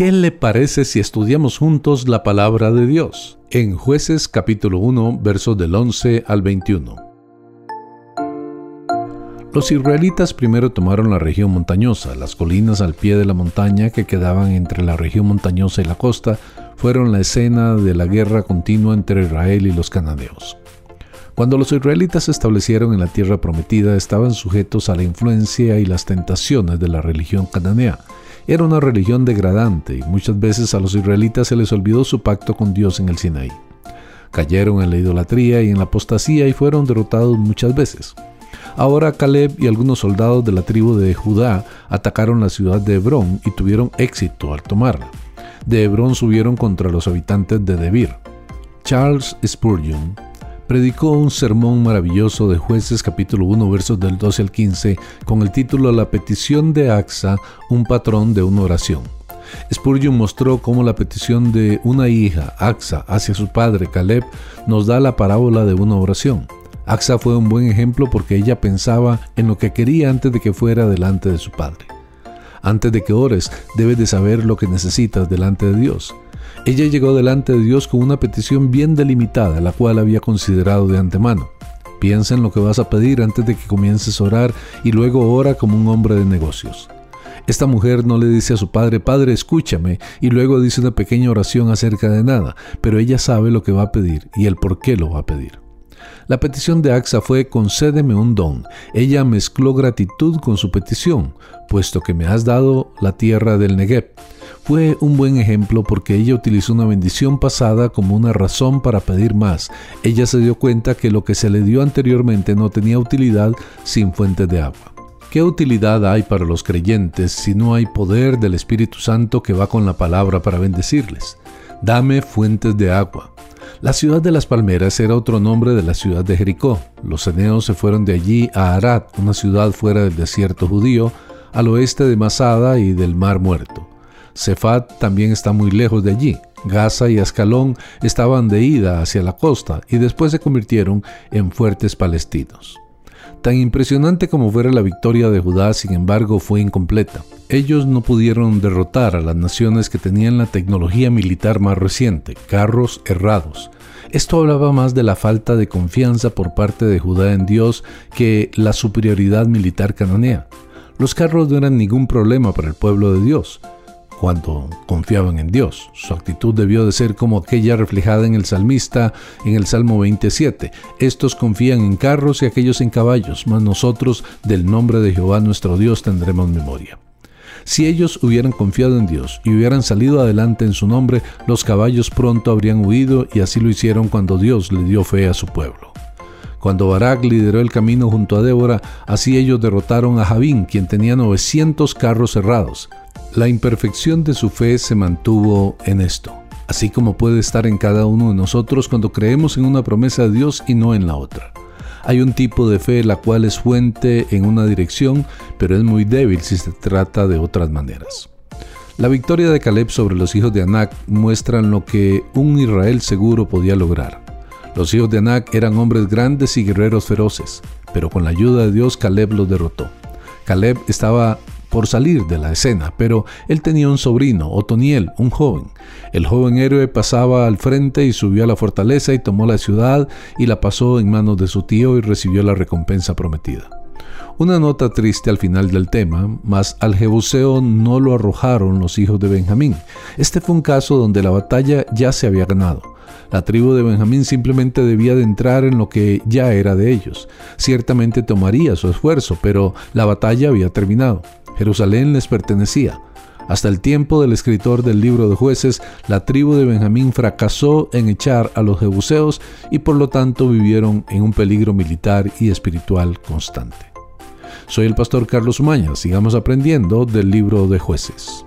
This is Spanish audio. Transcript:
¿Qué le parece si estudiamos juntos la palabra de Dios? En jueces capítulo 1, versos del 11 al 21. Los israelitas primero tomaron la región montañosa, las colinas al pie de la montaña que quedaban entre la región montañosa y la costa, fueron la escena de la guerra continua entre Israel y los cananeos. Cuando los israelitas se establecieron en la tierra prometida, estaban sujetos a la influencia y las tentaciones de la religión cananea. Era una religión degradante y muchas veces a los israelitas se les olvidó su pacto con Dios en el Sinaí. Cayeron en la idolatría y en la apostasía y fueron derrotados muchas veces. Ahora Caleb y algunos soldados de la tribu de Judá atacaron la ciudad de Hebrón y tuvieron éxito al tomarla de Hebrón subieron contra los habitantes de Debir. Charles Spurgeon predicó un sermón maravilloso de jueces capítulo 1 versos del 12 al 15 con el título La petición de Axa, un patrón de una oración. Spurgeon mostró cómo la petición de una hija, Axa, hacia su padre, Caleb, nos da la parábola de una oración. Axa fue un buen ejemplo porque ella pensaba en lo que quería antes de que fuera delante de su padre. Antes de que ores, debes de saber lo que necesitas delante de Dios. Ella llegó delante de Dios con una petición bien delimitada, la cual había considerado de antemano. Piensa en lo que vas a pedir antes de que comiences a orar y luego ora como un hombre de negocios. Esta mujer no le dice a su padre, Padre, escúchame, y luego dice una pequeña oración acerca de nada, pero ella sabe lo que va a pedir y el por qué lo va a pedir. La petición de Axa fue concédeme un don. Ella mezcló gratitud con su petición, puesto que me has dado la tierra del Negev. Fue un buen ejemplo porque ella utilizó una bendición pasada como una razón para pedir más. Ella se dio cuenta que lo que se le dio anteriormente no tenía utilidad sin fuentes de agua. ¿Qué utilidad hay para los creyentes si no hay poder del Espíritu Santo que va con la palabra para bendecirles? Dame fuentes de agua. La ciudad de las palmeras era otro nombre de la ciudad de Jericó. Los eneos se fueron de allí a Arad, una ciudad fuera del desierto judío, al oeste de Masada y del Mar Muerto. Cefat también está muy lejos de allí. Gaza y Ascalón estaban de ida hacia la costa y después se convirtieron en fuertes palestinos. Tan impresionante como fuera la victoria de Judá, sin embargo, fue incompleta. Ellos no pudieron derrotar a las naciones que tenían la tecnología militar más reciente, carros errados. Esto hablaba más de la falta de confianza por parte de Judá en Dios que la superioridad militar cananea. Los carros no eran ningún problema para el pueblo de Dios cuando confiaban en Dios. Su actitud debió de ser como aquella reflejada en el salmista en el Salmo 27. Estos confían en carros y aquellos en caballos, mas nosotros del nombre de Jehová nuestro Dios tendremos memoria. Si ellos hubieran confiado en Dios y hubieran salido adelante en su nombre, los caballos pronto habrían huido y así lo hicieron cuando Dios le dio fe a su pueblo. Cuando Barak lideró el camino junto a Débora, así ellos derrotaron a Javín, quien tenía 900 carros cerrados. La imperfección de su fe se mantuvo en esto, así como puede estar en cada uno de nosotros cuando creemos en una promesa de Dios y no en la otra. Hay un tipo de fe la cual es fuente en una dirección, pero es muy débil si se trata de otras maneras. La victoria de Caleb sobre los hijos de Anac muestran lo que un Israel seguro podía lograr. Los hijos de Anac eran hombres grandes y guerreros feroces, pero con la ayuda de Dios Caleb los derrotó. Caleb estaba por salir de la escena, pero él tenía un sobrino, Otoniel, un joven. El joven héroe pasaba al frente y subió a la fortaleza y tomó la ciudad y la pasó en manos de su tío y recibió la recompensa prometida. Una nota triste al final del tema, mas al Jebuseo no lo arrojaron los hijos de Benjamín. Este fue un caso donde la batalla ya se había ganado. La tribu de Benjamín simplemente debía de entrar en lo que ya era de ellos. Ciertamente tomaría su esfuerzo, pero la batalla había terminado. Jerusalén les pertenecía. Hasta el tiempo del escritor del libro de jueces, la tribu de Benjamín fracasó en echar a los jebuseos y por lo tanto vivieron en un peligro militar y espiritual constante. Soy el pastor Carlos Umaña, sigamos aprendiendo del libro de jueces.